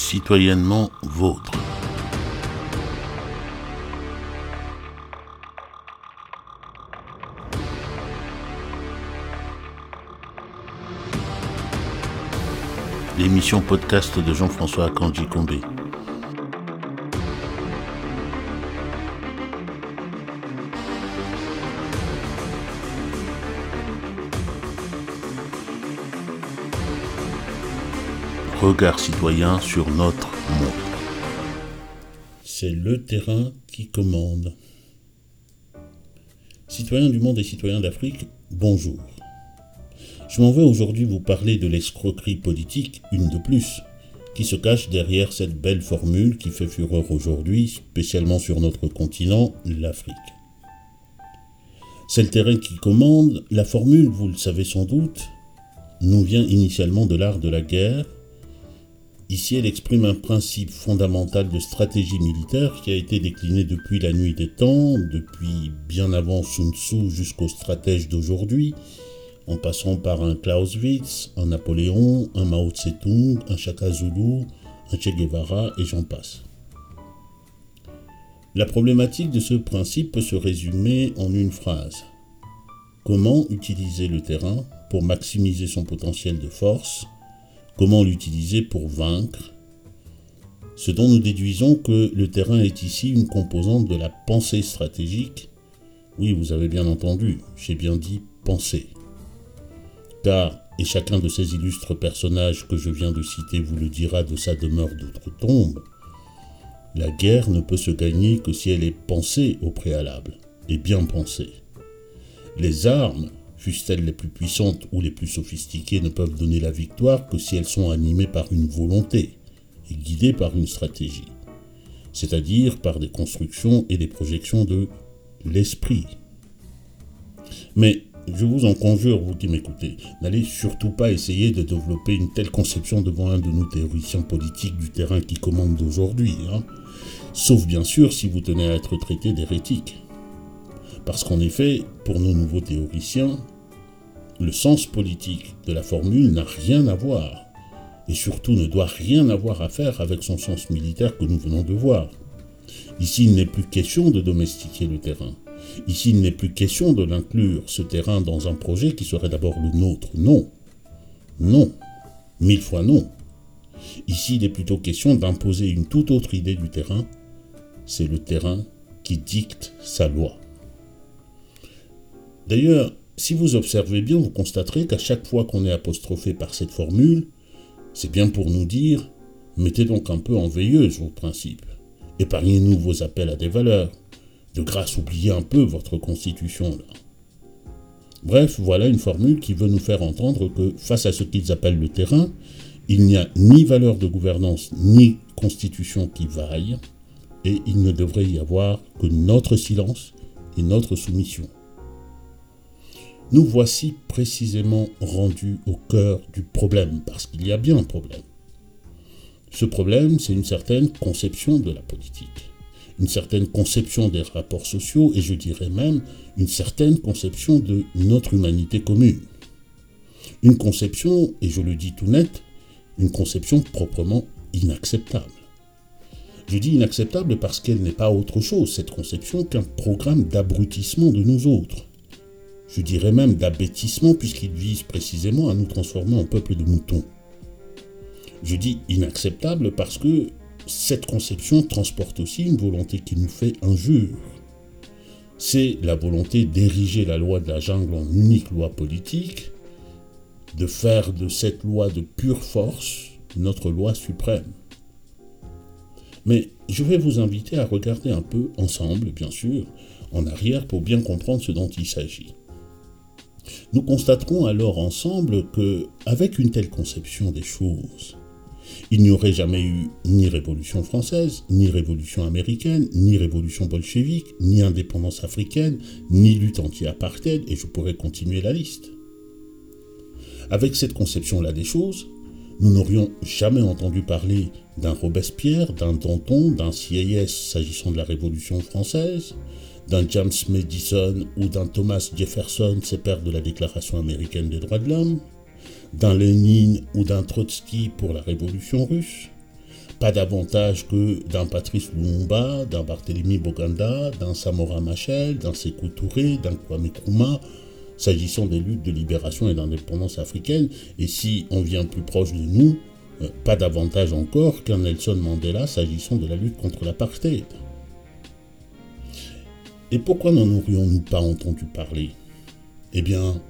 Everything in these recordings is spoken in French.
citoyennement vôtre. L'émission podcast de Jean-François Akanji Combé. Regard citoyen sur notre monde. C'est le terrain qui commande. Citoyens du monde et citoyens d'Afrique, bonjour. Je m'en vais aujourd'hui vous parler de l'escroquerie politique, une de plus, qui se cache derrière cette belle formule qui fait fureur aujourd'hui, spécialement sur notre continent, l'Afrique. C'est le terrain qui commande, la formule, vous le savez sans doute, nous vient initialement de l'art de la guerre, Ici, elle exprime un principe fondamental de stratégie militaire qui a été décliné depuis la nuit des temps, depuis bien avant Sun Tzu jusqu'aux stratèges d'aujourd'hui, en passant par un Clausewitz, un Napoléon, un Mao Tse-tung, un Shaka Zulu, un Che Guevara et j'en passe. La problématique de ce principe peut se résumer en une phrase. Comment utiliser le terrain pour maximiser son potentiel de force Comment l'utiliser pour vaincre? Ce dont nous déduisons que le terrain est ici une composante de la pensée stratégique. Oui, vous avez bien entendu, j'ai bien dit pensée. Car, et chacun de ces illustres personnages que je viens de citer vous le dira de sa demeure d'outre-tombe, la guerre ne peut se gagner que si elle est pensée au préalable, et bien pensée. Les armes fussent-elles les plus puissantes ou les plus sophistiquées, ne peuvent donner la victoire que si elles sont animées par une volonté et guidées par une stratégie, c'est-à-dire par des constructions et des projections de l'esprit. Mais je vous en conjure, vous qui m'écoutez, n'allez surtout pas essayer de développer une telle conception devant un de nos théoriciens politiques du terrain qui commande d'aujourd'hui, hein. sauf bien sûr si vous tenez à être traité d'hérétique. Parce qu'en effet, pour nos nouveaux théoriciens, le sens politique de la formule n'a rien à voir, et surtout ne doit rien avoir à faire avec son sens militaire que nous venons de voir. Ici, il n'est plus question de domestiquer le terrain. Ici, il n'est plus question de l'inclure, ce terrain, dans un projet qui serait d'abord le nôtre. Non. Non. Mille fois non. Ici, il est plutôt question d'imposer une toute autre idée du terrain. C'est le terrain qui dicte sa loi. D'ailleurs, si vous observez bien, vous constaterez qu'à chaque fois qu'on est apostrophé par cette formule, c'est bien pour nous dire mettez donc un peu en veilleuse vos principes. Épargnez-nous vos appels à des valeurs. De grâce, oubliez un peu votre constitution là. Bref, voilà une formule qui veut nous faire entendre que face à ce qu'ils appellent le terrain, il n'y a ni valeur de gouvernance ni constitution qui vaille, et il ne devrait y avoir que notre silence et notre soumission. Nous voici précisément rendus au cœur du problème, parce qu'il y a bien un problème. Ce problème, c'est une certaine conception de la politique, une certaine conception des rapports sociaux, et je dirais même une certaine conception de notre humanité commune. Une conception, et je le dis tout net, une conception proprement inacceptable. Je dis inacceptable parce qu'elle n'est pas autre chose, cette conception, qu'un programme d'abrutissement de nous autres je dirais même d'abêtissement, puisqu'il vise précisément à nous transformer en peuple de moutons. Je dis inacceptable parce que cette conception transporte aussi une volonté qui nous fait injure. C'est la volonté d'ériger la loi de la jungle en unique loi politique, de faire de cette loi de pure force notre loi suprême. Mais je vais vous inviter à regarder un peu ensemble, bien sûr, en arrière pour bien comprendre ce dont il s'agit. Nous constaterons alors ensemble que, avec une telle conception des choses, il n'y aurait jamais eu ni révolution française, ni révolution américaine, ni révolution bolchevique, ni indépendance africaine, ni lutte anti-apartheid, et je pourrais continuer la liste. Avec cette conception-là des choses, nous n'aurions jamais entendu parler d'un Robespierre, d'un Danton, d'un CIS s'agissant de la Révolution française, d'un James Madison ou d'un Thomas Jefferson, ses pères de la Déclaration américaine des droits de l'homme, d'un Lénine ou d'un Trotsky pour la Révolution russe, pas davantage que d'un Patrice Lumumba, d'un Barthélemy Boganda, d'un Samora Machel, d'un Sékou Touré, d'un Kwame Nkrumah, s'agissant des luttes de libération et d'indépendance africaine, et si on vient plus proche de nous, euh, pas davantage encore qu'un Nelson Mandela s'agissant de la lutte contre l'apartheid. Et pourquoi n'en aurions-nous pas entendu parler? Eh bien,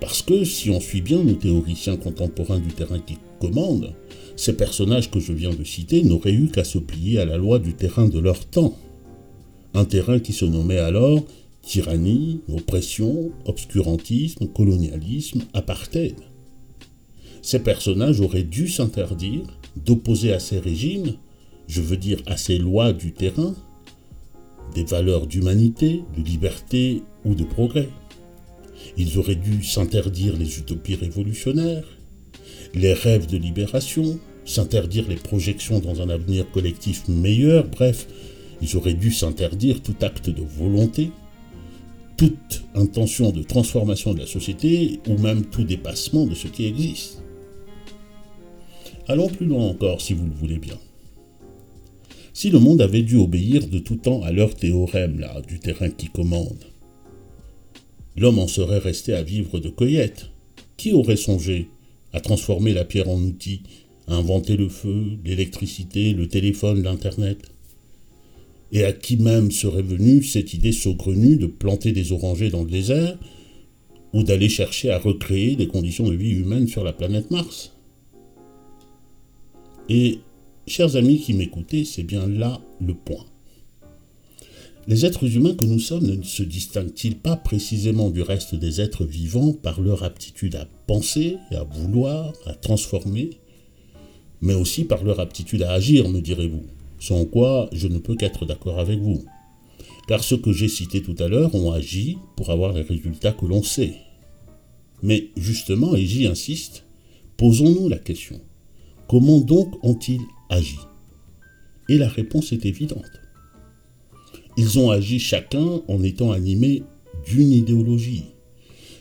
parce que si on suit bien nos théoriciens contemporains du terrain qui commandent, ces personnages que je viens de citer n'auraient eu qu'à se plier à la loi du terrain de leur temps. Un terrain qui se nommait alors tyrannie, oppression, obscurantisme, colonialisme, apartheid. Ces personnages auraient dû s'interdire d'opposer à ces régimes, je veux dire à ces lois du terrain, des valeurs d'humanité, de liberté ou de progrès. Ils auraient dû s'interdire les utopies révolutionnaires, les rêves de libération, s'interdire les projections dans un avenir collectif meilleur, bref, ils auraient dû s'interdire tout acte de volonté, toute intention de transformation de la société ou même tout dépassement de ce qui existe. Allons plus loin encore si vous le voulez bien. Si le monde avait dû obéir de tout temps à leur théorème là, du terrain qui commande, l'homme en serait resté à vivre de cueillette. Qui aurait songé à transformer la pierre en outil, à inventer le feu, l'électricité, le téléphone, l'Internet? Et à qui même serait venue cette idée saugrenue de planter des orangers dans le désert ou d'aller chercher à recréer des conditions de vie humaine sur la planète Mars? Et, chers amis qui m'écoutez, c'est bien là le point. Les êtres humains que nous sommes ne se distinguent-ils pas précisément du reste des êtres vivants par leur aptitude à penser, à vouloir, à transformer, mais aussi par leur aptitude à agir, me direz-vous, sans quoi je ne peux qu'être d'accord avec vous. Car ceux que j'ai cités tout à l'heure ont agi pour avoir les résultats que l'on sait. Mais justement, et j'y insiste, posons-nous la question. Comment donc ont-ils agi Et la réponse est évidente. Ils ont agi chacun en étant animés d'une idéologie,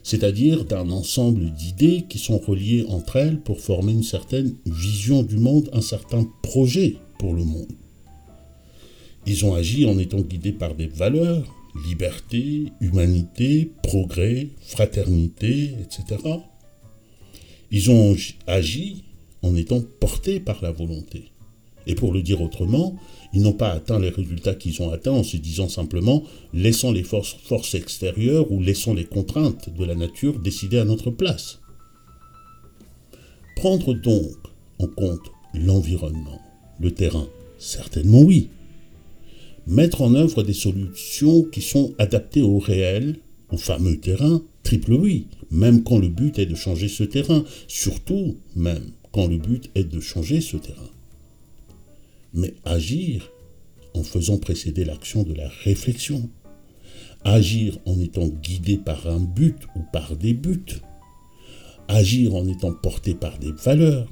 c'est-à-dire d'un ensemble d'idées qui sont reliées entre elles pour former une certaine vision du monde, un certain projet pour le monde. Ils ont agi en étant guidés par des valeurs, liberté, humanité, progrès, fraternité, etc. Ils ont agi en étant portés par la volonté. Et pour le dire autrement, ils n'ont pas atteint les résultats qu'ils ont atteints en se disant simplement laissons les forces, extérieures ou laissons les contraintes de la nature décider à notre place. Prendre donc en compte l'environnement, le terrain, certainement oui. Mettre en œuvre des solutions qui sont adaptées au réel, au fameux terrain, triple oui, même quand le but est de changer ce terrain, surtout même quand le but est de changer ce terrain mais agir en faisant précéder l'action de la réflexion. Agir en étant guidé par un but ou par des buts. Agir en étant porté par des valeurs.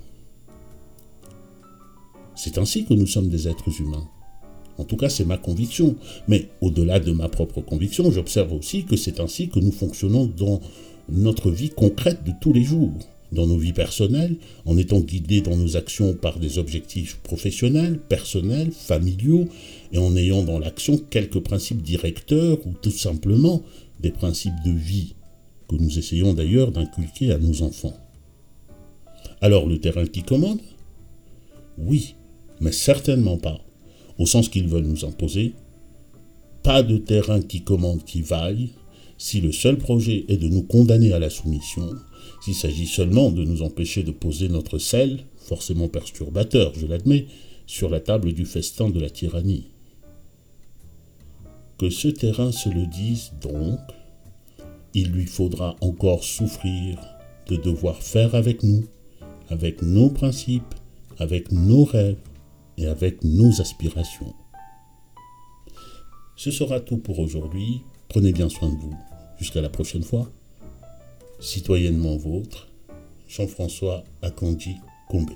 C'est ainsi que nous sommes des êtres humains. En tout cas, c'est ma conviction. Mais au-delà de ma propre conviction, j'observe aussi que c'est ainsi que nous fonctionnons dans notre vie concrète de tous les jours dans nos vies personnelles, en étant guidés dans nos actions par des objectifs professionnels, personnels, familiaux, et en ayant dans l'action quelques principes directeurs ou tout simplement des principes de vie que nous essayons d'ailleurs d'inculquer à nos enfants. Alors le terrain qui commande? Oui, mais certainement pas, au sens qu'ils veulent nous imposer. Pas de terrain qui commande qui vaille, si le seul projet est de nous condamner à la soumission, s'il s'agit seulement de nous empêcher de poser notre sel, forcément perturbateur, je l'admets, sur la table du festin de la tyrannie. Que ce terrain se le dise donc, il lui faudra encore souffrir de devoir faire avec nous, avec nos principes, avec nos rêves et avec nos aspirations. Ce sera tout pour aujourd'hui. Prenez bien soin de vous. Jusqu'à la prochaine fois. Citoyennement vôtre, Jean-François Akondi Combe.